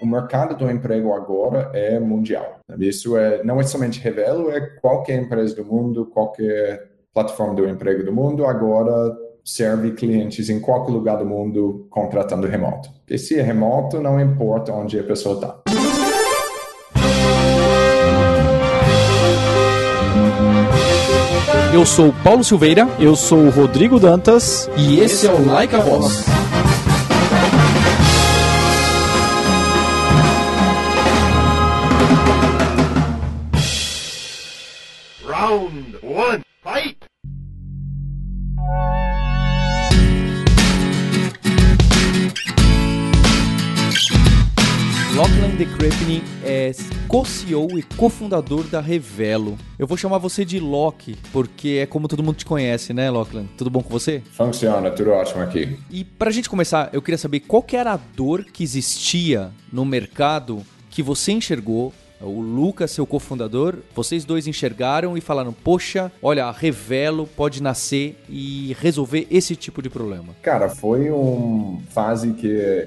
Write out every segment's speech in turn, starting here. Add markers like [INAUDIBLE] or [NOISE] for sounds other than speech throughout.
o mercado do emprego agora é mundial. Isso é, não é somente Revelo, é qualquer empresa do mundo, qualquer plataforma do emprego do mundo, agora serve clientes em qualquer lugar do mundo contratando remoto. E se é remoto, não importa onde a pessoa está. Eu sou Paulo Silveira. Eu sou Rodrigo Dantas. E esse é o Like a Voz. co-CEO e cofundador da Revelo. Eu vou chamar você de Loki, porque é como todo mundo te conhece, né, Lachlan? Tudo bom com você? Funciona, tudo ótimo aqui. E pra gente começar, eu queria saber qual que era a dor que existia no mercado que você enxergou o Lucas, seu cofundador, vocês dois enxergaram e falaram: Poxa, olha, Revelo pode nascer e resolver esse tipo de problema? Cara, foi uma fase que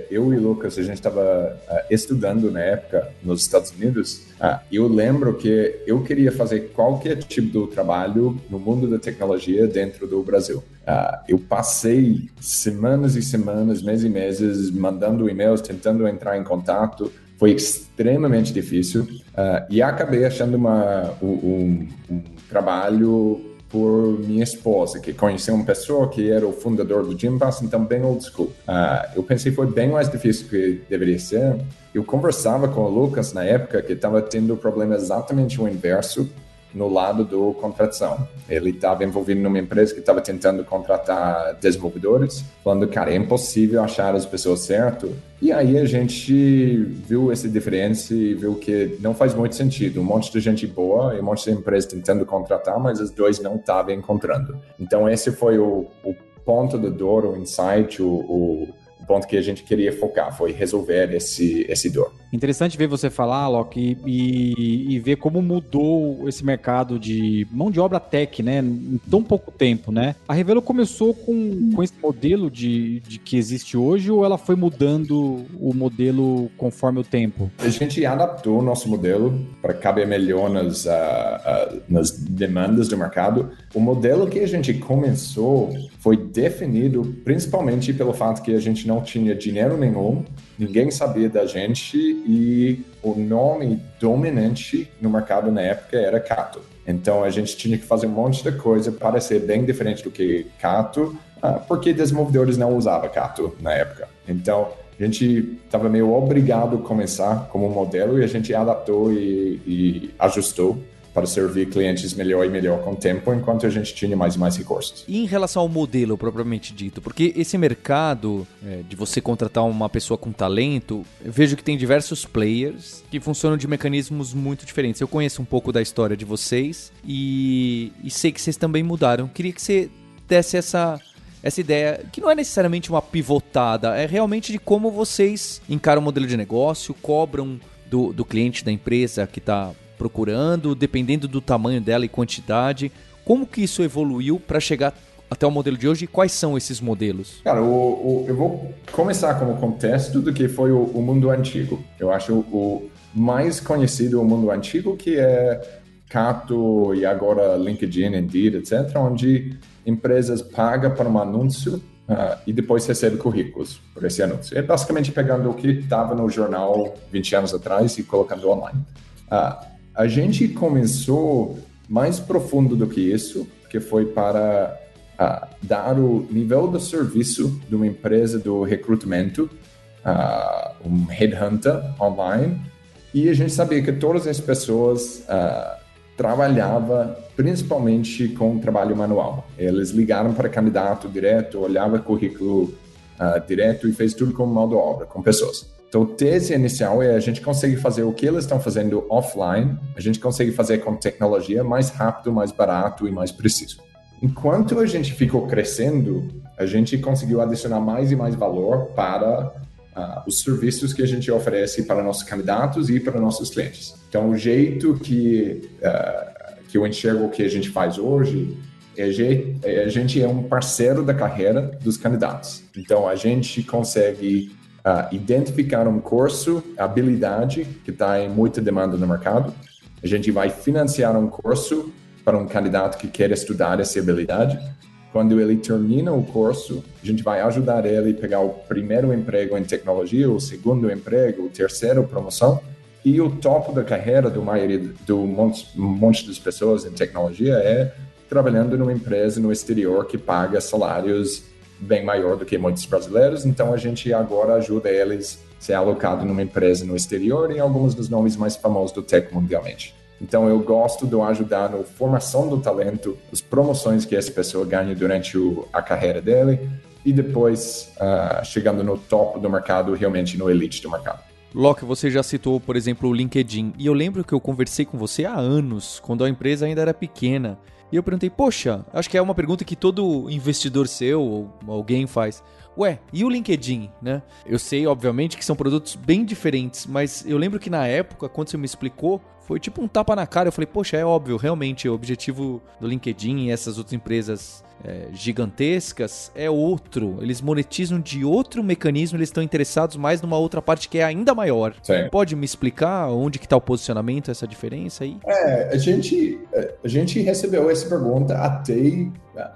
eu e o Lucas, a gente estava uh, estudando na época nos Estados Unidos. Uh, eu lembro que eu queria fazer qualquer tipo de trabalho no mundo da tecnologia dentro do Brasil. Uh, eu passei semanas e semanas, meses e meses, mandando e-mails, tentando entrar em contato foi extremamente difícil uh, e acabei achando uma, um, um, trabalho por minha esposa, que conheceu uma pessoa que era o fundador do Gym Pass, então bem old school. Uh, eu pensei foi bem mais difícil que deveria ser. Eu conversava com o Lucas na época que estava tendo o problema exatamente o inverso, no lado do contratação. Ele estava envolvido numa empresa que estava tentando contratar desenvolvedores, falando, cara, é impossível achar as pessoas certas. E aí a gente viu essa diferença e viu que não faz muito sentido. Um monte de gente boa e um monte de empresas tentando contratar, mas os dois não estavam encontrando. Então esse foi o, o ponto da dor, o insight, o, o ponto que a gente queria focar, foi resolver esse, esse dor. Interessante ver você falar, Loki, e, e, ver como mudou esse mercado de mão de obra tech, né, em tão pouco tempo, né? A Revelo começou com, com esse modelo de, de que existe hoje ou ela foi mudando o modelo conforme o tempo? A gente adaptou o nosso modelo para caber melhor nas, uh, uh, nas demandas do mercado. O modelo que a gente começou foi definido principalmente pelo fato que a gente não tinha dinheiro nenhum, ninguém sabia da gente e o nome dominante no mercado na época era Cato. Então a gente tinha que fazer um monte de coisa para ser bem diferente do que Cato, ah, porque desenvolvedores não usavam Cato na época. Então a gente estava meio obrigado a começar como modelo e a gente adaptou e, e ajustou para servir clientes melhor e melhor com o tempo, enquanto a gente tinha mais e mais recursos. E em relação ao modelo propriamente dito, porque esse mercado é, de você contratar uma pessoa com talento, eu vejo que tem diversos players que funcionam de mecanismos muito diferentes. Eu conheço um pouco da história de vocês e, e sei que vocês também mudaram. Queria que você desse essa essa ideia, que não é necessariamente uma pivotada, é realmente de como vocês encaram o modelo de negócio, cobram do, do cliente da empresa que está procurando, dependendo do tamanho dela e quantidade. Como que isso evoluiu para chegar até o modelo de hoje e quais são esses modelos? Cara, o, o, eu vou começar como contexto do que foi o, o mundo antigo. Eu acho o mais conhecido o mundo antigo que é Cato e agora LinkedIn, Indeed, etc., onde empresas pagam para um anúncio uh, e depois recebem currículos por esse anúncio. É basicamente pegando o que estava no jornal 20 anos atrás e colocando online. Uh, a gente começou mais profundo do que isso, que foi para uh, dar o nível de serviço de uma empresa do recrutamento, uh, um headhunter online, e a gente sabia que todas as pessoas uh, trabalhavam principalmente com trabalho manual. Eles ligaram para candidato direto, olhava currículo uh, direto e fez tudo com mão de obra, com pessoas. Então, tese inicial é a gente consegue fazer o que eles estão fazendo offline, a gente consegue fazer com tecnologia mais rápido, mais barato e mais preciso. Enquanto a gente ficou crescendo, a gente conseguiu adicionar mais e mais valor para uh, os serviços que a gente oferece para nossos candidatos e para nossos clientes. Então, o jeito que, uh, que eu enxergo o que a gente faz hoje é, a gente é um parceiro da carreira dos candidatos. Então, a gente consegue uh, identificar um curso, habilidade que está em muita demanda no mercado. A gente vai financiar um curso para um candidato que quer estudar essa habilidade. Quando ele termina o curso, a gente vai ajudar ele a pegar o primeiro emprego em tecnologia, o segundo emprego, o terceiro promoção. E o topo da carreira do maioria do monte, monte das pessoas em tecnologia é trabalhando numa empresa no exterior que paga salários bem maior do que muitos brasileiros. Então a gente agora ajuda eles a ser alocado numa empresa no exterior e alguns dos nomes mais famosos do tech mundialmente. Então eu gosto de ajudar na formação do talento, as promoções que essa pessoa ganha durante o, a carreira dele e depois uh, chegando no topo do mercado, realmente no elite do mercado. Locke, você já citou, por exemplo, o LinkedIn. E eu lembro que eu conversei com você há anos, quando a empresa ainda era pequena. E eu perguntei, poxa, acho que é uma pergunta que todo investidor seu ou alguém faz. Ué, e o LinkedIn, né? Eu sei, obviamente, que são produtos bem diferentes, mas eu lembro que na época, quando você me explicou, foi tipo um tapa na cara. Eu falei, poxa, é óbvio, realmente o objetivo do LinkedIn e essas outras empresas é, gigantescas é outro. Eles monetizam de outro mecanismo, eles estão interessados mais numa outra parte que é ainda maior. Sim. Pode me explicar onde que está o posicionamento, essa diferença aí? É, a gente, a gente recebeu essa pergunta até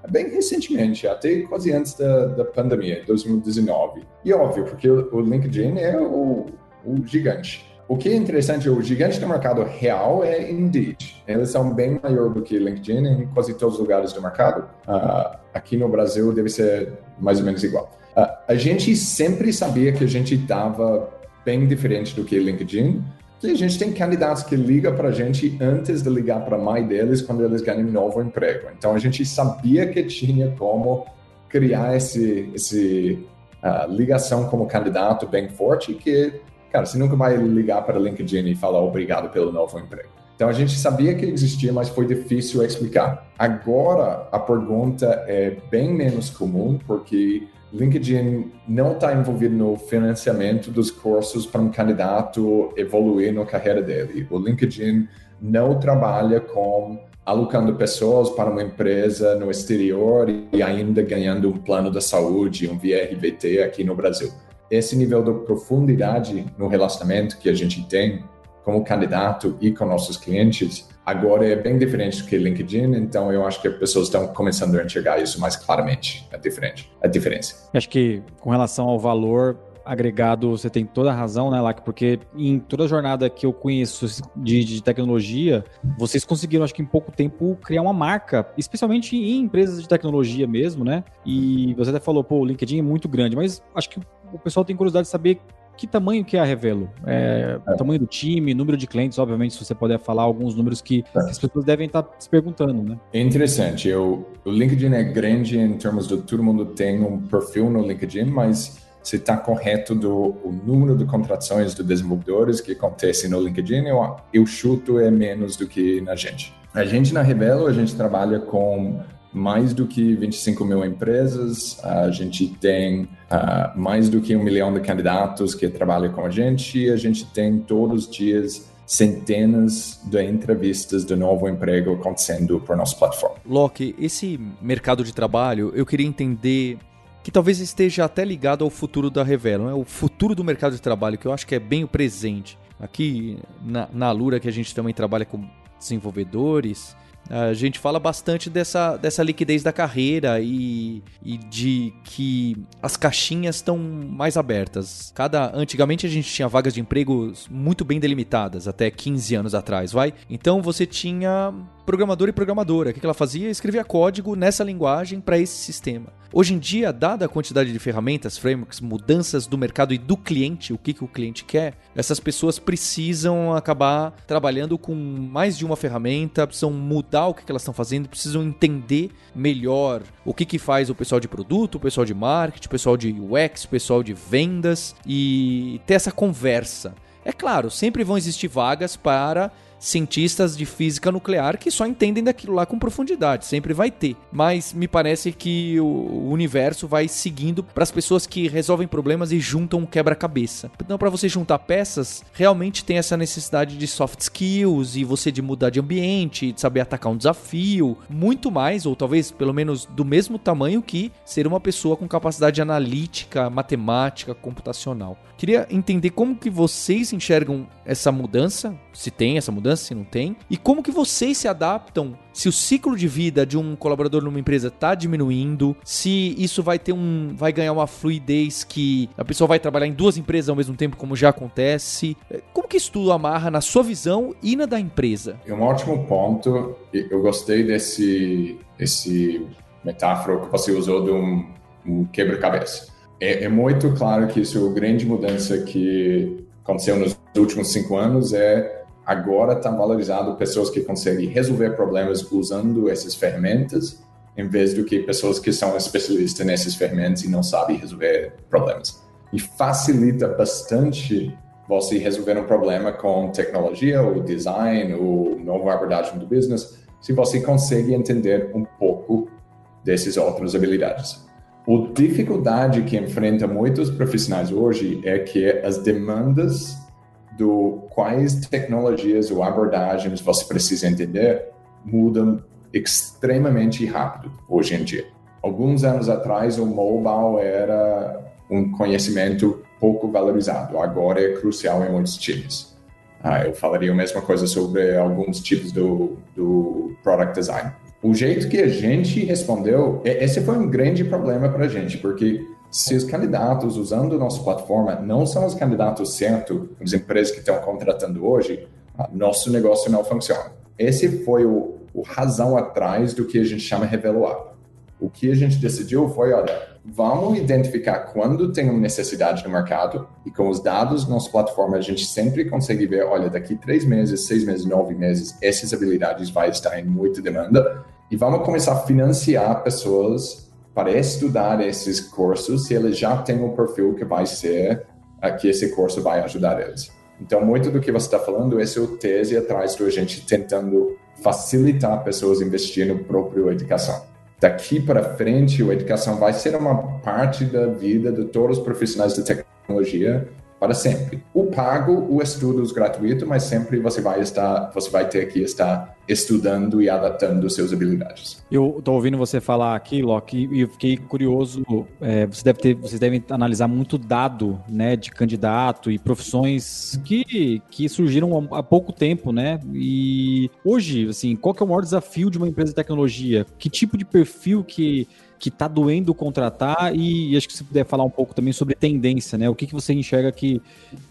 bem recentemente, até quase antes da, da pandemia, 2019. E óbvio, porque o, o LinkedIn é o, o gigante. O que é interessante, o gigante do mercado real é Indeed. Eles são bem maior do que LinkedIn em quase todos os lugares do mercado. Uh, aqui no Brasil deve ser mais ou menos igual. Uh, a gente sempre sabia que a gente estava bem diferente do que LinkedIn, e a gente tem candidatos que ligam para a gente antes de ligar para a mãe deles quando eles ganham um novo emprego. Então a gente sabia que tinha como criar esse, esse uh, ligação como candidato bem forte que cara, você nunca vai ligar para LinkedIn e falar obrigado pelo novo emprego. Então a gente sabia que existia, mas foi difícil explicar. Agora a pergunta é bem menos comum porque LinkedIn não está envolvido no financiamento dos cursos para um candidato evoluir na carreira dele. O LinkedIn não trabalha com alocando pessoas para uma empresa no exterior e ainda ganhando um plano da saúde, um VRBT aqui no Brasil esse nível de profundidade no relacionamento que a gente tem como candidato e com nossos clientes agora é bem diferente do que LinkedIn, então eu acho que as pessoas estão começando a enxergar isso mais claramente, a, diferente, a diferença. Acho que com relação ao valor agregado, você tem toda a razão, né, Lac? Porque em toda a jornada que eu conheço de, de, tecnologia, vocês conseguiram, acho que em pouco tempo, criar uma marca, especialmente em empresas de tecnologia mesmo, né? E você até falou, pô, o LinkedIn é muito grande, mas acho que o pessoal tem curiosidade de saber que tamanho que é a Revelo? É, é. O tamanho do time, número de clientes, obviamente, se você puder falar alguns números que, é. as pessoas devem estar se perguntando, né? É interessante. Eu, o LinkedIn é grande em termos de todo mundo tem um perfil no LinkedIn, mas se está correto do o número de contratações de desenvolvedores que acontecem no LinkedIn, eu, eu chuto é menos do que na gente. A gente na Revelo, a gente trabalha com mais do que 25 mil empresas, a gente tem uh, mais do que um milhão de candidatos que trabalham com a gente a gente tem todos os dias centenas de entrevistas de novo emprego acontecendo por nossa plataforma. Loki, esse mercado de trabalho, eu queria entender que talvez esteja até ligado ao futuro da Revelo, né? o futuro do mercado de trabalho, que eu acho que é bem o presente. Aqui na, na Lura, que a gente também trabalha com desenvolvedores, a gente fala bastante dessa, dessa liquidez da carreira e, e de que as caixinhas estão mais abertas. Cada Antigamente a gente tinha vagas de emprego muito bem delimitadas, até 15 anos atrás, vai? Então você tinha programador e programadora. O que ela fazia? Escrevia código nessa linguagem para esse sistema. Hoje em dia, dada a quantidade de ferramentas, frameworks, mudanças do mercado e do cliente, o que, que o cliente quer, essas pessoas precisam acabar trabalhando com mais de uma ferramenta, precisam mudar o que, que elas estão fazendo, precisam entender melhor o que, que faz o pessoal de produto, o pessoal de marketing, o pessoal de UX, o pessoal de vendas e ter essa conversa. É claro, sempre vão existir vagas para cientistas de física nuclear que só entendem daquilo lá com profundidade, sempre vai ter. Mas me parece que o universo vai seguindo para as pessoas que resolvem problemas e juntam um quebra-cabeça. Então, para você juntar peças, realmente tem essa necessidade de soft skills e você de mudar de ambiente, de saber atacar um desafio, muito mais, ou talvez pelo menos do mesmo tamanho que ser uma pessoa com capacidade analítica, matemática, computacional. Queria entender como que vocês enxergam essa mudança, se tem essa mudança, se não tem, e como que vocês se adaptam se o ciclo de vida de um colaborador numa empresa está diminuindo, se isso vai ter um, vai ganhar uma fluidez que a pessoa vai trabalhar em duas empresas ao mesmo tempo, como já acontece. Como que isso tudo amarra na sua visão e na da empresa? É um ótimo ponto. Eu gostei desse, esse metáfora que você usou de um, um quebra-cabeça é, é, muito claro que isso é a grande mudança que aconteceu nos últimos cinco anos é agora está valorizado pessoas que conseguem resolver problemas usando essas ferramentas em vez do que pessoas que são especialistas nessas ferramentas e não sabem resolver problemas. E facilita bastante você resolver um problema com tecnologia ou design ou nova abordagem do business se você consegue entender um pouco dessas outras habilidades. A dificuldade que enfrenta muitos profissionais hoje é que as demandas do quais tecnologias ou abordagens você precisa entender mudam extremamente rápido hoje em dia. Alguns anos atrás, o mobile era um conhecimento pouco valorizado. Agora é crucial em muitos times. Ah, eu falaria a mesma coisa sobre alguns tipos do, do product design o jeito que a gente respondeu, esse foi um grande problema para a gente, porque se os candidatos usando nossa plataforma não são os candidatos certos, as empresas que estão contratando hoje, nosso negócio não funciona. Esse foi o, o razão atrás do que a gente chama revelar. O que a gente decidiu foi, olha, vamos identificar quando tem uma necessidade no mercado e com os dados da nossa plataforma a gente sempre consegue ver, olha, daqui três meses, seis meses, nove meses, essas habilidades vai estar em muita demanda e vamos começar a financiar pessoas para estudar esses cursos se eles já têm um perfil que vai ser que esse curso vai ajudar eles. Então, muito do que você está falando, é o tese atrás da gente tentando facilitar pessoas investirem no próprio educação. Daqui para frente, a educação vai ser uma parte da vida de todos os profissionais de tecnologia para sempre. O pago, o estudos gratuito, mas sempre você vai estar, você vai ter que estar estudando e adaptando suas habilidades. Eu estou ouvindo você falar aqui, Locke, e eu fiquei curioso. É, você deve ter, vocês devem analisar muito dado, né, de candidato e profissões que, que surgiram há pouco tempo, né? E hoje, assim, qual que é o maior desafio de uma empresa de tecnologia? Que tipo de perfil que que está doendo contratar e, e, acho que você puder falar um pouco também sobre tendência, né? O que, que você enxerga que,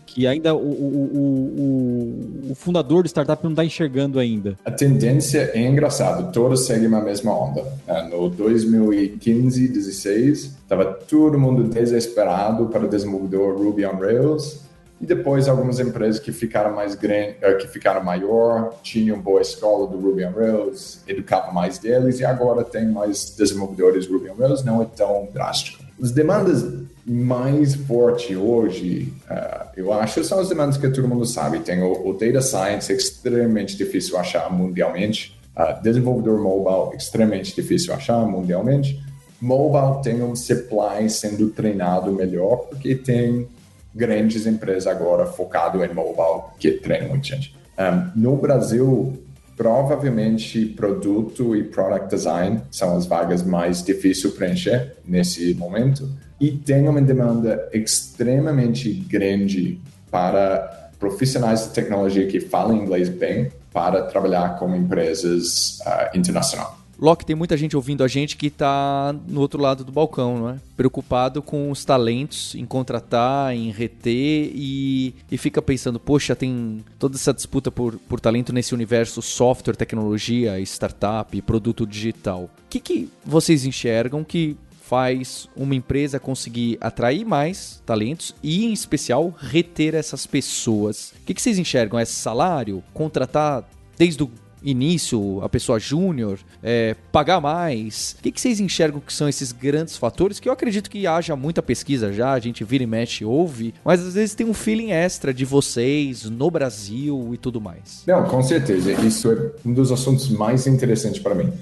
que ainda o, o, o, o fundador do startup não está enxergando ainda? A tendência é engraçado, todos seguem a mesma onda. É, no 2015, 16, estava todo mundo desesperado para desenvolver Ruby on Rails e depois algumas empresas que ficaram mais grandes, eh, que ficaram maior, tinham boa escola do Ruby on Rails, educavam mais deles e agora tem mais desenvolvedores Ruby on Rails, não é tão drástico. As demandas mais fortes hoje, uh, eu acho, são as demandas que todo mundo sabe. Tem o, o data science, é extremamente difícil achar mundialmente. Uh, desenvolvedor mobile, extremamente difícil achar mundialmente. Mobile tem um supply sendo treinado melhor, porque tem grandes empresas agora focado em mobile que treinam muita gente. Um, no Brasil, provavelmente produto e product design são as vagas mais difíceis de preencher nesse momento e tem uma demanda extremamente grande para profissionais de tecnologia que falam inglês bem para trabalhar com empresas uh, internacionais. Loki, tem muita gente ouvindo a gente que está no outro lado do balcão, não é? Preocupado com os talentos, em contratar, em reter e, e fica pensando, poxa, tem toda essa disputa por, por talento nesse universo software, tecnologia, startup, produto digital. O que, que vocês enxergam que faz uma empresa conseguir atrair mais talentos e, em especial, reter essas pessoas? O que, que vocês enxergam? É salário? Contratar desde o início, a pessoa júnior, é, pagar mais? O que, que vocês enxergam que são esses grandes fatores? Que eu acredito que haja muita pesquisa já, a gente vira e mexe, ouve, mas às vezes tem um feeling extra de vocês no Brasil e tudo mais. Não, com certeza. Isso é um dos assuntos mais interessantes para mim.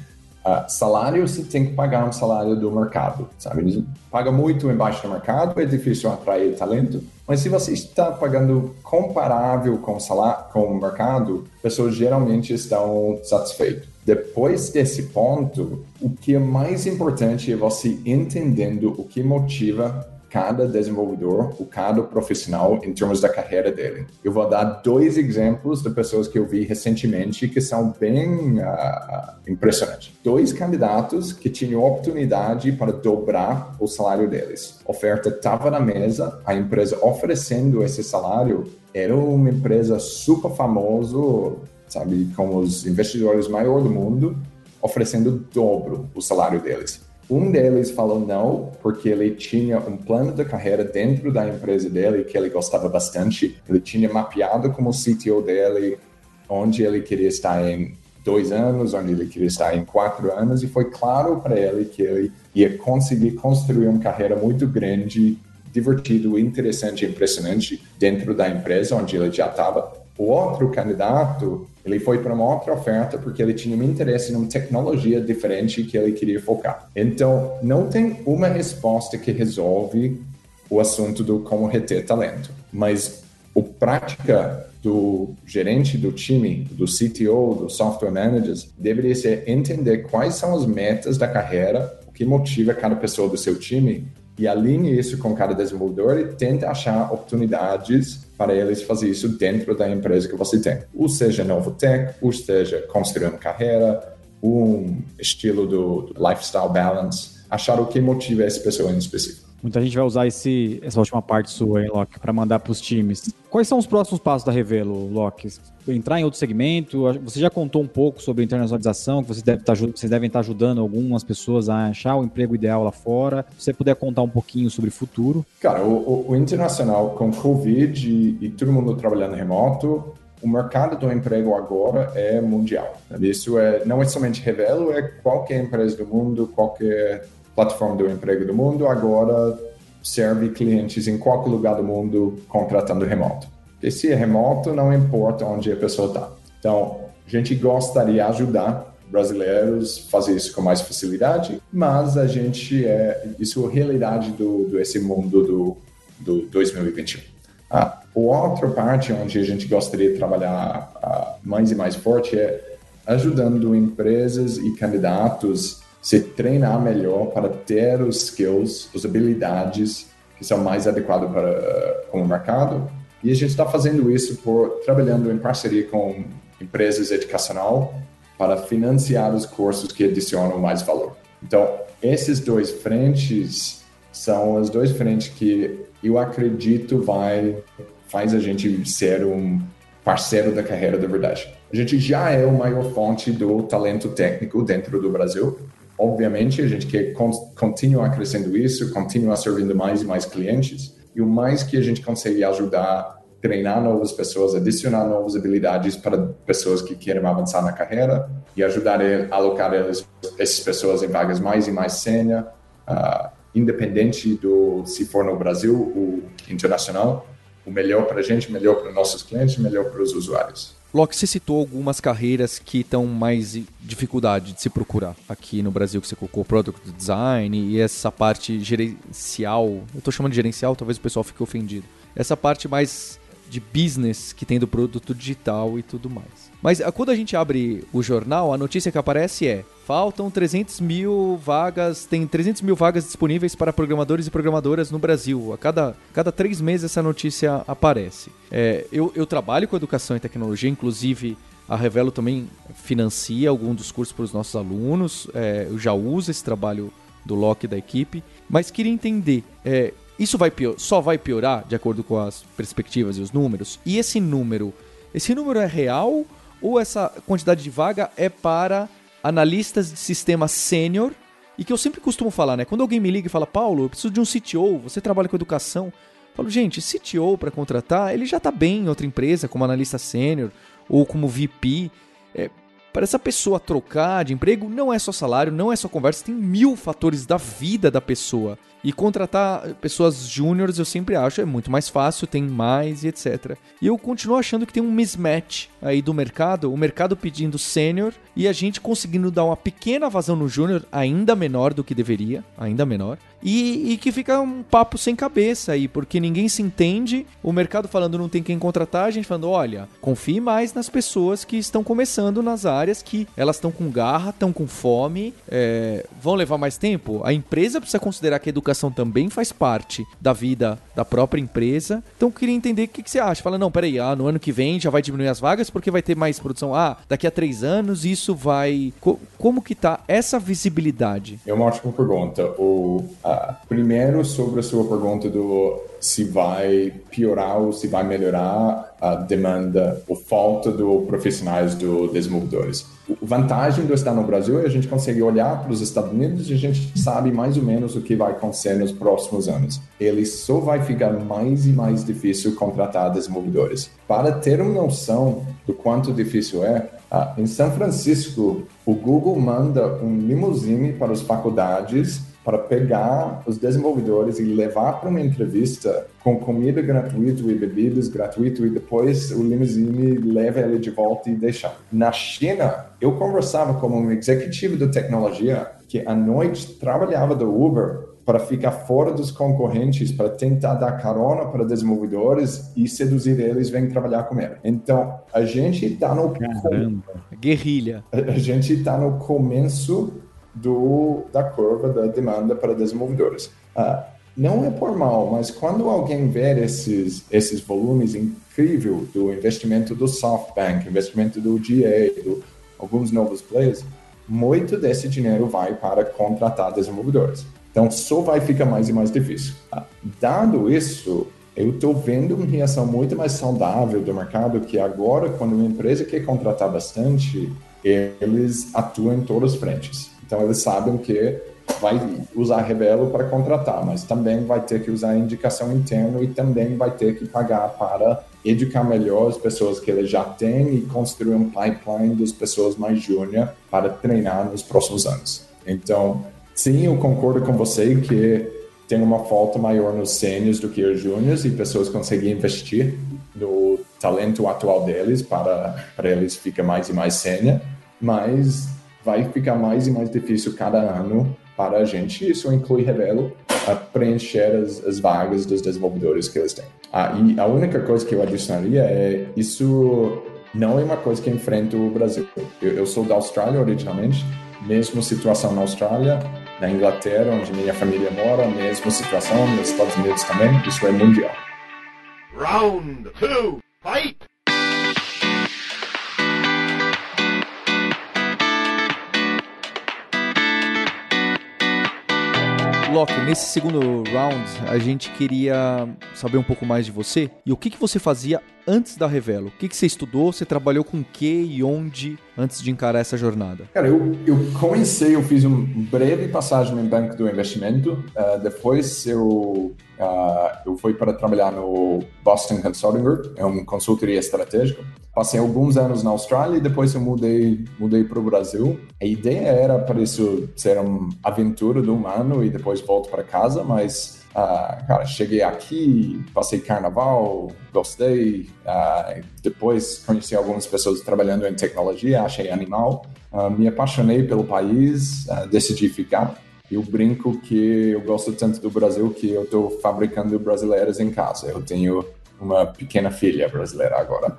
Uh, salário, você tem que pagar um salário do mercado, sabe? Eles pagam muito embaixo do mercado, é difícil atrair talento, mas se você está pagando comparável com salário, com o mercado, pessoas geralmente estão satisfeitas. Depois desse ponto, o que é mais importante é você entendendo o que motiva cada desenvolvedor, o cada profissional em termos da carreira dele. Eu vou dar dois exemplos de pessoas que eu vi recentemente que são bem uh, impressionantes. Dois candidatos que tinham oportunidade para dobrar o salário deles. A oferta estava na mesa, a empresa oferecendo esse salário era uma empresa super famosa, sabe, com os investidores maiores do mundo, oferecendo o dobro o salário deles. Um deles falou não, porque ele tinha um plano de carreira dentro da empresa dele que ele gostava bastante. Ele tinha mapeado como CTO dele onde ele queria estar em dois anos, onde ele queria estar em quatro anos, e foi claro para ele que ele ia conseguir construir uma carreira muito grande, divertido, interessante impressionante dentro da empresa onde ele já estava. O outro candidato ele foi para uma outra oferta porque ele tinha um interesse em uma tecnologia diferente que ele queria focar. Então, não tem uma resposta que resolve o assunto do como reter talento, mas a prática do gerente do time, do CTO, do software managers, deveria ser entender quais são as metas da carreira, o que motiva cada pessoa do seu time e alinhe isso com cada desenvolvedor e tente achar oportunidades para eles fazer isso dentro da empresa que você tem. Ou seja, novo tech, ou seja, construir uma carreira, um estilo do lifestyle balance, achar o que motiva essa pessoa em específico. Muita gente vai usar esse, essa última parte sua, hein, Loki, para mandar para os times. Quais são os próximos passos da Revelo, Loki? Entrar em outro segmento? Você já contou um pouco sobre internacionalização, que você deve tá, vocês devem estar tá ajudando algumas pessoas a achar o emprego ideal lá fora. Se você puder contar um pouquinho sobre o futuro. Cara, o, o, o internacional com Covid e, e todo mundo trabalhando remoto, o mercado do emprego agora é mundial. Isso é não é somente Revelo, é qualquer empresa do mundo, qualquer plataforma do emprego do mundo, agora serve clientes em qualquer lugar do mundo contratando remoto. E se é remoto, não importa onde a pessoa está. Então, a gente gostaria de ajudar brasileiros a fazer isso com mais facilidade, mas a gente é isso é a realidade do, do esse mundo do, do 2021. A outra parte onde a gente gostaria de trabalhar uh, mais e mais forte é ajudando empresas e candidatos se treinar melhor para ter os skills, as habilidades que são mais adequados para uh, o mercado. E a gente está fazendo isso por trabalhando em parceria com empresas educacional para financiar os cursos que adicionam mais valor. Então, esses dois frentes são as dois frentes que eu acredito vai faz a gente ser um parceiro da carreira da verdade. A gente já é a maior fonte do talento técnico dentro do Brasil Obviamente, a gente quer continuar crescendo isso, continuar servindo mais e mais clientes, e o mais que a gente consegue ajudar treinar novas pessoas, adicionar novas habilidades para pessoas que querem avançar na carreira e ajudar a alocar eles, essas pessoas em vagas mais e mais sênior, uh, independente do se for no Brasil ou internacional, o melhor para a gente, melhor para nossos clientes, melhor para os usuários. Locke, você citou algumas carreiras que estão mais dificuldade de se procurar aqui no Brasil, que você colocou Product Design e essa parte gerencial. Eu estou chamando de gerencial, talvez o pessoal fique ofendido. Essa parte mais de business que tem do produto digital e tudo mais. Mas ah, quando a gente abre o jornal, a notícia que aparece é: faltam 300 mil vagas, tem 300 mil vagas disponíveis para programadores e programadoras no Brasil. A cada, cada três meses essa notícia aparece. É, eu, eu trabalho com educação e tecnologia, inclusive a Revelo também financia algum dos cursos para os nossos alunos. É, eu já uso esse trabalho do Loki da equipe, mas queria entender. É, isso vai pior, só vai piorar de acordo com as perspectivas e os números? E esse número, esse número é real ou essa quantidade de vaga é para analistas de sistema sênior? E que eu sempre costumo falar, né? Quando alguém me liga e fala, Paulo, eu preciso de um CTO, você trabalha com educação. Eu falo, gente, CTO para contratar, ele já está bem em outra empresa, como analista sênior ou como VP. É, para essa pessoa trocar de emprego, não é só salário, não é só conversa, tem mil fatores da vida da pessoa. E contratar pessoas júniores eu sempre acho é muito mais fácil, tem mais e etc. E eu continuo achando que tem um mismatch aí do mercado, o mercado pedindo sênior e a gente conseguindo dar uma pequena vazão no júnior, ainda menor do que deveria, ainda menor, e, e, que fica um papo sem cabeça aí, porque ninguém se entende, o mercado falando não tem quem contratar, a gente falando, olha, confie mais nas pessoas que estão começando nas áreas, que elas estão com garra, estão com fome, é, vão levar mais tempo. A empresa precisa considerar que a educação também faz parte da vida da própria empresa. Então queria entender o que, que você acha. Fala, não, peraí, ah, no ano que vem já vai diminuir as vagas porque vai ter mais produção. Ah, daqui a três anos isso vai. Co como que tá essa visibilidade? É uma ótima pergunta. O, uh, primeiro, sobre a sua pergunta do se vai piorar ou se vai melhorar a demanda ou falta de profissionais do desenvolvedores. A vantagem do estar no Brasil é a gente consegue olhar para os Estados Unidos e a gente sabe mais ou menos o que vai acontecer nos próximos anos. Ele só vai ficar mais e mais difícil contratar desenvolvedores. Para ter uma noção do quanto difícil é, em São Francisco, o Google manda um limousine para as faculdades para pegar os desenvolvedores e levar para uma entrevista com comida gratuita e bebidas gratuito e depois o limousine leva ele de volta e deixa. Na China, eu conversava com um executivo de tecnologia que à noite trabalhava do Uber para ficar fora dos concorrentes, para tentar dar carona para desenvolvedores e seduzir eles, vem trabalhar com ele. Então, a gente está no... Caramba, guerrilha. A gente está no começo do, da curva da demanda para desenvolvedores. Uh, não é por mal, mas quando alguém vê esses, esses volumes incríveis do investimento do SoftBank, investimento do GA, do, alguns novos players, muito desse dinheiro vai para contratar desenvolvedores. Então, só vai ficar mais e mais difícil. Uh, dado isso, eu estou vendo uma reação muito mais saudável do mercado que agora, quando uma empresa quer contratar bastante, eles atuam em todas as frentes. Então eles sabem que vai usar Revelo para contratar, mas também vai ter que usar indicação interna e também vai ter que pagar para educar melhor as pessoas que ele já tem e construir um pipeline das pessoas mais júnior para treinar nos próximos anos. Então, sim, eu concordo com você que tem uma falta maior nos sênios do que os júniores e pessoas conseguem investir no talento atual deles para, para eles ficar mais e mais sênior, mas vai ficar mais e mais difícil cada ano para a gente. Isso inclui Revelo a preencher as, as, vagas dos desenvolvedores que eles têm. Ah, e a única coisa que eu adicionaria é isso não é uma coisa que enfrenta o Brasil. Eu, eu sou da Austrália originalmente, mesma situação na Austrália, na Inglaterra, onde minha família mora, mesma situação nos Estados Unidos também. Isso é mundial. Round two, fight! Loki, nesse segundo round, a gente queria saber um pouco mais de você e o que, que você fazia antes da Revelo? O que, que você estudou? Você trabalhou com o que e onde antes de encarar essa jornada? Cara, eu, eu comecei, eu fiz uma breve passagem no banco do investimento. Uh, depois eu, uh, eu fui para trabalhar no Boston Consulting Group, é uma consultoria estratégica. Passei alguns anos na Austrália e depois eu mudei, mudei para o Brasil. A ideia era para isso ser uma aventura de um ano e depois volto para casa, mas Uh, cara, cheguei aqui, passei carnaval, gostei. Uh, depois conheci algumas pessoas trabalhando em tecnologia, achei animal. Uh, me apaixonei pelo país, decidi ficar. Eu brinco que eu gosto tanto do Brasil que eu estou fabricando brasileiros em casa. Eu tenho uma pequena filha brasileira agora.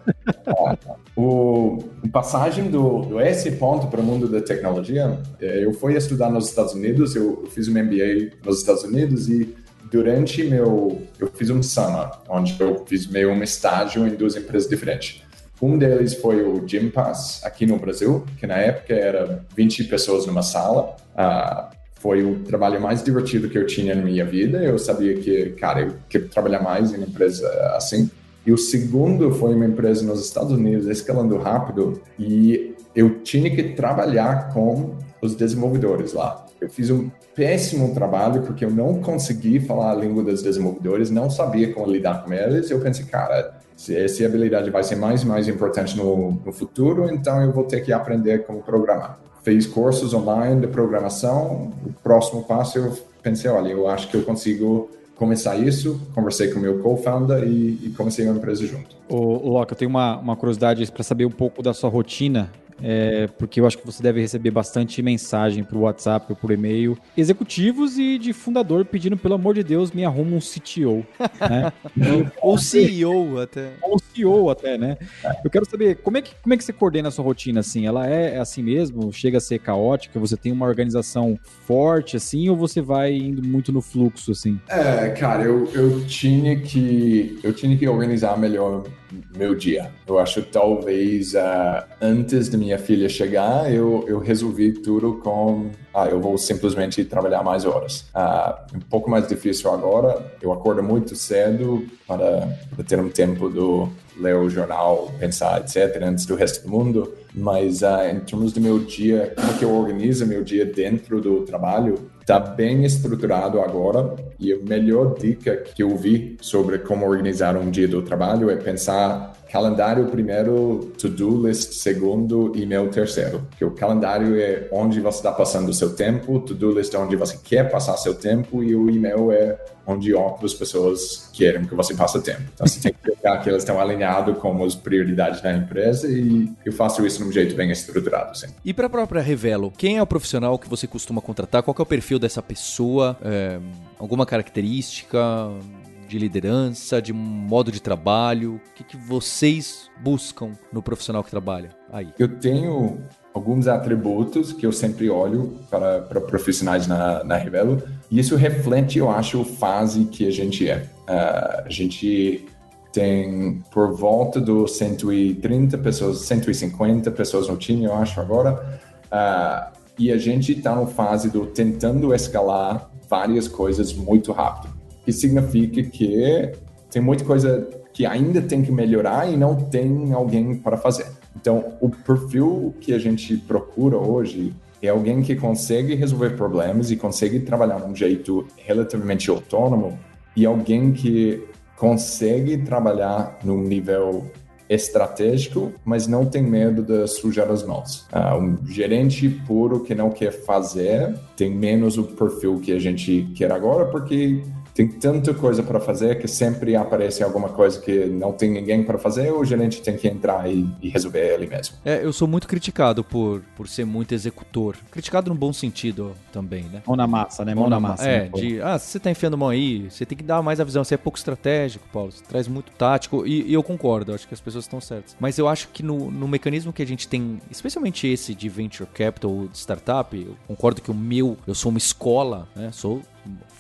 [LAUGHS] o passagem do, do esse ponto para o mundo da tecnologia, eh, eu fui estudar nos Estados Unidos, eu fiz um MBA nos Estados Unidos e durante meu. Eu fiz um summer, onde eu fiz meio um estágio em duas empresas diferentes. Um deles foi o Gym Pass, aqui no Brasil, que na época era 20 pessoas numa sala. Uh, foi o trabalho mais divertido que eu tinha na minha vida. Eu sabia que, cara, eu queria trabalhar mais em uma empresa assim. E o segundo foi uma empresa nos Estados Unidos, escalando rápido, e eu tinha que trabalhar com os desenvolvedores lá. Eu fiz um péssimo trabalho porque eu não consegui falar a língua dos desenvolvedores, não sabia como lidar com eles. Eu pensei, cara, se essa habilidade vai ser mais e mais importante no, no futuro, então eu vou ter que aprender como programar. Fiz cursos online de programação, o próximo passo eu pensei, olha, eu acho que eu consigo começar isso, conversei com meu co-founder e, e, comecei uma empresa junto. Ô, Locke, eu tenho uma, uma curiosidade para saber um pouco da sua rotina é, porque eu acho que você deve receber bastante mensagem por WhatsApp ou por e-mail, executivos e de fundador pedindo, pelo amor de Deus, me arruma um CTO. Né? [LAUGHS] ou CEO até. Ou CEO até, né? Eu quero saber, como é, que, como é que você coordena a sua rotina, assim? Ela é assim mesmo? Chega a ser caótica? Você tem uma organização forte, assim, ou você vai indo muito no fluxo, assim? É, cara, eu, eu tinha que eu tinha que organizar melhor meu dia. Eu acho que talvez uh, antes da minha filha chegar, eu, eu resolvi tudo com ah, eu vou simplesmente trabalhar mais horas. Ah, um pouco mais difícil agora. Eu acordo muito cedo para, para ter um tempo do ler o jornal, pensar, etc., antes do resto do mundo. Mas ah, em termos do meu dia, como que eu organizo meu dia dentro do trabalho, está bem estruturado agora. E a melhor dica que eu vi sobre como organizar um dia do trabalho é pensar Calendário primeiro, to-do list segundo, e-mail terceiro. Que o calendário é onde você está passando o seu tempo, to-do list é onde você quer passar seu tempo e o e-mail é onde outras pessoas querem que você passe tempo. Então você tem que verificar que eles estão alinhados com as prioridades da empresa e eu faço isso de um jeito bem estruturado, sim. E para a própria Revelo, quem é o profissional que você costuma contratar? Qual é o perfil dessa pessoa? É, alguma característica? De liderança, de modo de trabalho? O que, que vocês buscam no profissional que trabalha aí? Eu tenho alguns atributos que eu sempre olho para, para profissionais na, na Revelo, e isso reflete, eu acho, a fase que a gente é. Uh, a gente tem por volta dos 130 pessoas, 150 pessoas no time, eu acho, agora. Uh, e a gente está na fase do tentando escalar várias coisas muito rápido que significa que tem muita coisa que ainda tem que melhorar e não tem alguém para fazer. Então, o perfil que a gente procura hoje é alguém que consegue resolver problemas e consegue trabalhar de um jeito relativamente autônomo e alguém que consegue trabalhar num nível estratégico, mas não tem medo de sujar as mãos. Uh, um gerente puro que não quer fazer tem menos o perfil que a gente quer agora, porque tem tanta coisa para fazer que sempre aparece alguma coisa que não tem ninguém para fazer, o gerente tem que entrar e, e, resolver ele mesmo. É, eu sou muito criticado por, por ser muito executor. Criticado no bom sentido também, né? Mão na massa, né? Mão, mão na massa. É, né? de, ah, se você tá enfiando mão aí, você tem que dar mais a visão. Você é pouco estratégico, Paulo. Você traz muito tático. E, e eu concordo, acho que as pessoas estão certas. Mas eu acho que no, no mecanismo que a gente tem, especialmente esse de venture capital, de startup, eu concordo que o meu, eu sou uma escola, né? Sou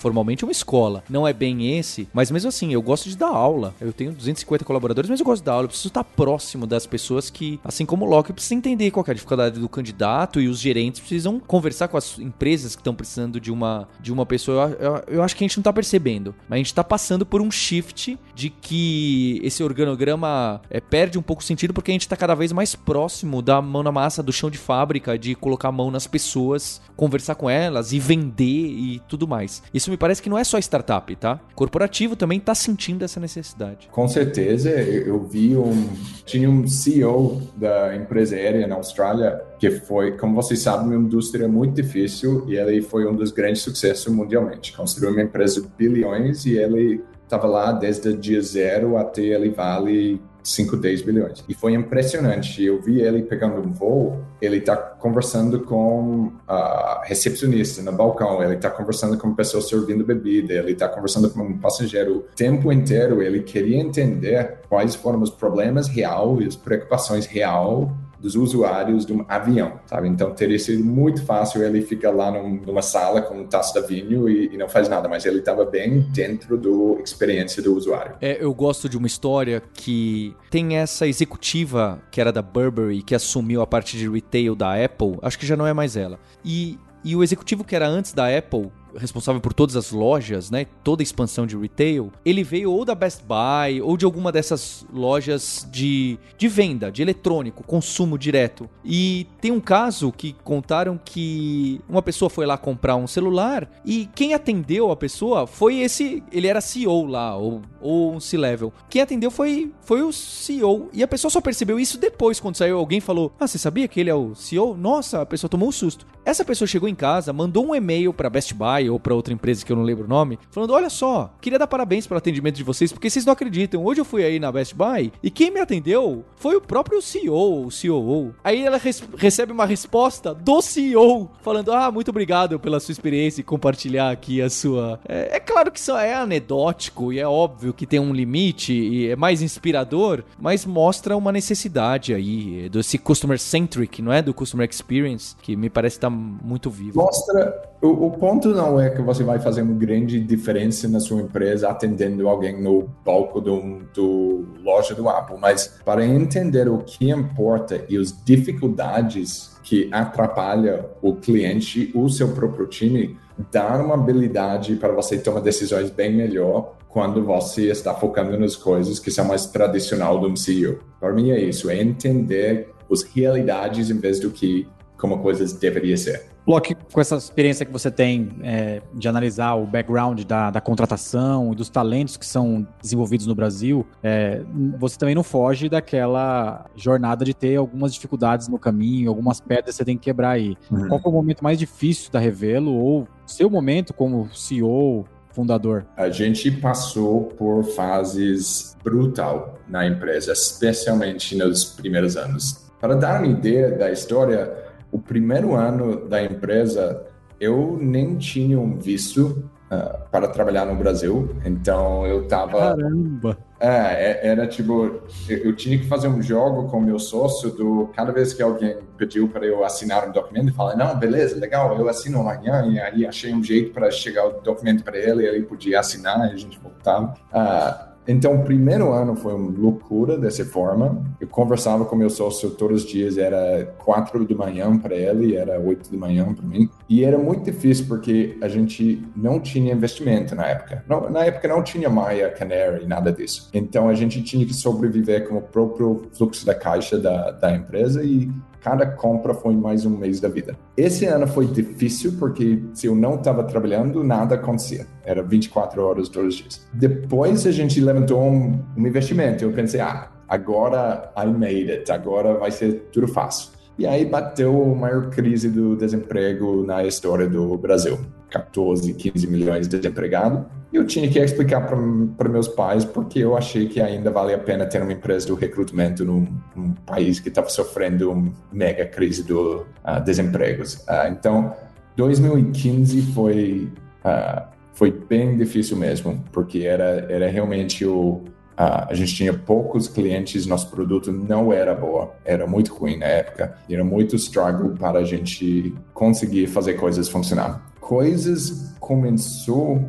formalmente uma escola. Não é bem esse, mas mesmo assim, eu gosto de dar aula. Eu tenho 250 colaboradores, mas eu gosto de dar aula. Eu preciso estar próximo das pessoas que, assim como o Locke, precisa entender qual é a dificuldade do candidato e os gerentes precisam conversar com as empresas que estão precisando de uma, de uma pessoa. Eu, eu, eu acho que a gente não está percebendo, mas a gente está passando por um shift de que esse organograma é, perde um pouco o sentido porque a gente está cada vez mais próximo da mão na massa, do chão de fábrica, de colocar a mão nas pessoas, conversar com elas e vender e tudo mais. Isso me parece que não é só startup, tá? Corporativo também está sentindo essa necessidade. Com certeza, eu vi um. Tinha um CEO da empresa aérea na Austrália que foi, como vocês sabem, uma indústria muito difícil e ele foi um dos grandes sucessos mundialmente. Construiu uma empresa de bilhões e ele estava lá desde o dia zero até ele vale 5, 10 bilhões. E foi impressionante. Eu vi ele pegando um voo, ele está conversando com a recepcionista no balcão, ele está conversando com pessoas servindo bebida, ele está conversando com um passageiro. O tempo inteiro ele queria entender quais foram os problemas reais, as preocupações reais dos usuários de um avião, sabe? Então teria sido muito fácil ele ficar lá num, numa sala com um taça de vinho e, e não faz nada, mas ele estava bem dentro da experiência do usuário. É, eu gosto de uma história que tem essa executiva que era da Burberry que assumiu a parte de retail da Apple, acho que já não é mais ela. E e o executivo que era antes da Apple responsável por todas as lojas, né? Toda a expansão de retail. Ele veio ou da Best Buy ou de alguma dessas lojas de, de venda, de eletrônico, consumo direto. E tem um caso que contaram que uma pessoa foi lá comprar um celular e quem atendeu a pessoa foi esse. Ele era CEO lá, ou, ou um C-Level. Quem atendeu foi, foi o CEO. E a pessoa só percebeu isso depois, quando saiu alguém falou: Ah, você sabia que ele é o CEO? Nossa, a pessoa tomou um susto. Essa pessoa chegou em casa, mandou um e-mail para Best Buy ou para outra empresa que eu não lembro o nome, falando: Olha só, queria dar parabéns pelo atendimento de vocês, porque vocês não acreditam. Hoje eu fui aí na Best Buy e quem me atendeu foi o próprio CEO, o COO. Aí ela recebe uma resposta do CEO, falando: Ah, muito obrigado pela sua experiência e compartilhar aqui a sua. É, é claro que isso é anedótico e é óbvio que tem um limite e é mais inspirador, mas mostra uma necessidade aí desse customer centric, não é? Do customer experience, que me parece estar tá muito vivo. Mostra. O, o, ponto não é que você vai fazer uma grande diferença na sua empresa atendendo alguém no palco do, do loja do Apple, mas para entender o que importa e as dificuldades que atrapalha o cliente, o seu próprio time, dar uma habilidade para você tomar decisões bem melhor quando você está focando nas coisas que são mais tradicional do CEO. Para mim é isso, é entender as realidades em vez do que como coisas deveriam ser. Locke, com essa experiência que você tem é, de analisar o background da, da, contratação e dos talentos que são desenvolvidos no Brasil, é, você também não foge daquela jornada de ter algumas dificuldades no caminho, algumas pedras que você tem que quebrar aí. Uhum. Qual foi o momento mais difícil da Revelo ou seu momento como CEO, fundador? A gente passou por fases brutal na empresa, especialmente nos primeiros anos. Para dar uma ideia da história, o primeiro ano da empresa, eu nem tinha um visto uh, para trabalhar no Brasil, então eu tava. Caramba! É, é era tipo, eu tinha que fazer um jogo com meu sócio do cada vez que alguém pediu para eu assinar um documento, falar, não, beleza, legal, eu assino amanhã, e aí achei um jeito para chegar o documento para ele, e ele podia assinar, e a gente voltava. Uh, então, o primeiro ano foi uma loucura dessa forma. Eu conversava com meu sócio todos os dias, era quatro da manhã para ele, era oito da manhã para mim. E era muito difícil porque a gente não tinha investimento na época. Não, na época não tinha Maya, Canary, nada disso. Então, a gente tinha que sobreviver com o próprio fluxo da caixa da, da empresa e cada compra foi mais um mês da vida. Esse ano foi difícil porque se eu não estava trabalhando, nada acontecia. Era 24 horas todos os dias. Depois a gente levantou um, um investimento. Eu pensei, ah, agora I made it, agora vai ser tudo fácil. E aí bateu a maior crise do desemprego na história do Brasil. 14, 15 milhões de desempregados. Eu tinha que explicar para meus pais porque eu achei que ainda vale a pena ter uma empresa do recrutamento num, num país que estava sofrendo uma mega crise do uh, desempregos. Uh, então, 2015 foi uh, foi bem difícil mesmo, porque era era realmente o a gente tinha poucos clientes, nosso produto não era boa, era muito ruim na época, era muito struggle para a gente conseguir fazer coisas funcionar. Coisas começou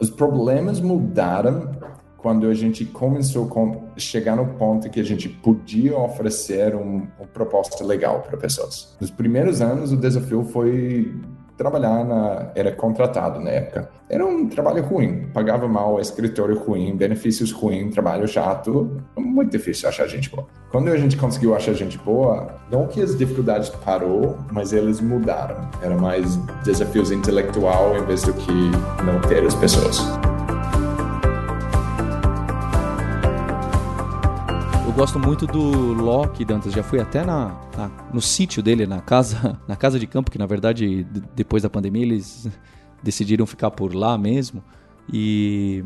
os problemas mudaram quando a gente começou a chegar no ponto que a gente podia oferecer um, uma proposta legal para pessoas. Nos primeiros anos, o desafio foi trabalhar na era contratado na época. Era um trabalho ruim, pagava mal, escritório ruim, benefícios ruim, trabalho chato, muito difícil achar gente boa. Quando a gente conseguiu achar gente boa, não que as dificuldades parou, mas eles mudaram. Era mais desafios intelectual em vez do que não ter as pessoas. Gosto muito do Loki, Dantas. Já fui até na, na, no sítio dele, na casa, [LAUGHS] na casa de campo, que na verdade, depois da pandemia, eles [LAUGHS] decidiram ficar por lá mesmo. E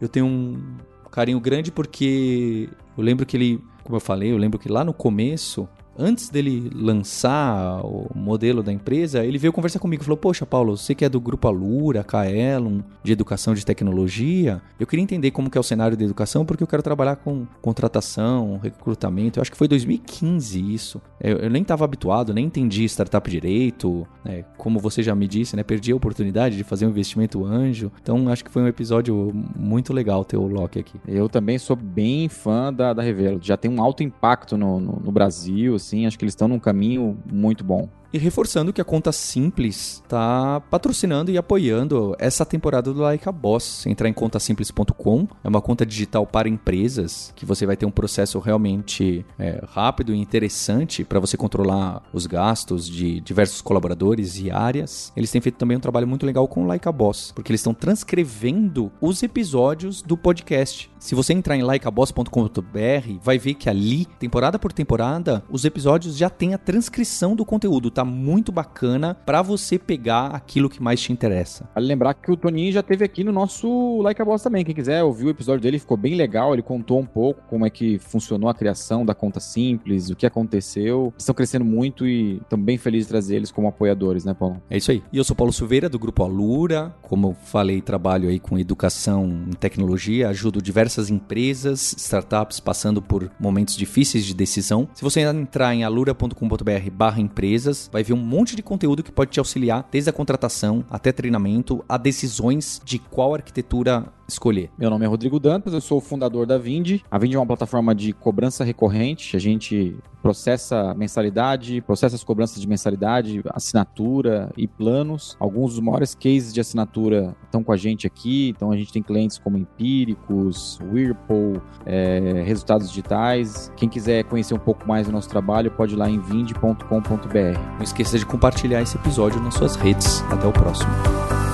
eu tenho um carinho grande porque eu lembro que ele, como eu falei, eu lembro que lá no começo antes dele lançar o modelo da empresa, ele veio conversar comigo e falou: Poxa, Paulo, você que é do grupo Alura, Kaelon, de educação de tecnologia, eu queria entender como que é o cenário da educação, porque eu quero trabalhar com contratação, recrutamento. Eu acho que foi 2015 isso. Eu, eu nem estava habituado, nem entendi startup direito, né? como você já me disse, né? Perdi a oportunidade de fazer um investimento anjo. Então acho que foi um episódio muito legal ter o Loki aqui. Eu também sou bem fã da, da Revelo. Já tem um alto impacto no, no, no Brasil, assim, acho que eles estão num caminho muito bom. E reforçando que a conta simples está patrocinando e apoiando essa temporada do Like a Boss. Entrar em contasimples.com é uma conta digital para empresas que você vai ter um processo realmente é, rápido e interessante para você controlar os gastos de diversos colaboradores e áreas. Eles têm feito também um trabalho muito legal com o Like a Boss, porque eles estão transcrevendo os episódios do podcast. Se você entrar em likeaboss.com.br, vai ver que ali, temporada por temporada, os episódios já têm a transcrição do conteúdo. Tá muito bacana para você pegar aquilo que mais te interessa. Vale lembrar que o Toninho já teve aqui no nosso Like a Boss também. Quem quiser ouvir o episódio dele, ficou bem legal. Ele contou um pouco como é que funcionou a criação da conta simples, o que aconteceu. Estão crescendo muito e estamos bem felizes de trazer eles como apoiadores, né, Paulo? É isso aí. E eu sou Paulo Silveira, do Grupo Alura. Como eu falei, trabalho aí com educação em tecnologia, ajudo diversas empresas, startups passando por momentos difíceis de decisão. Se você entrar em alura.com.br barra empresas, vai ver um monte de conteúdo que pode te auxiliar desde a contratação até treinamento, a decisões de qual arquitetura escolher. Meu nome é Rodrigo Dantas, eu sou o fundador da Vind. A Vind é uma plataforma de cobrança recorrente. A gente processa mensalidade, processa as cobranças de mensalidade, assinatura e planos. Alguns dos maiores cases de assinatura estão com a gente aqui. Então a gente tem clientes como Empíricos, Whirlpool, é, Resultados Digitais. Quem quiser conhecer um pouco mais do nosso trabalho, pode ir lá em vind.com.br. Não esqueça de compartilhar esse episódio nas suas redes. Até o próximo.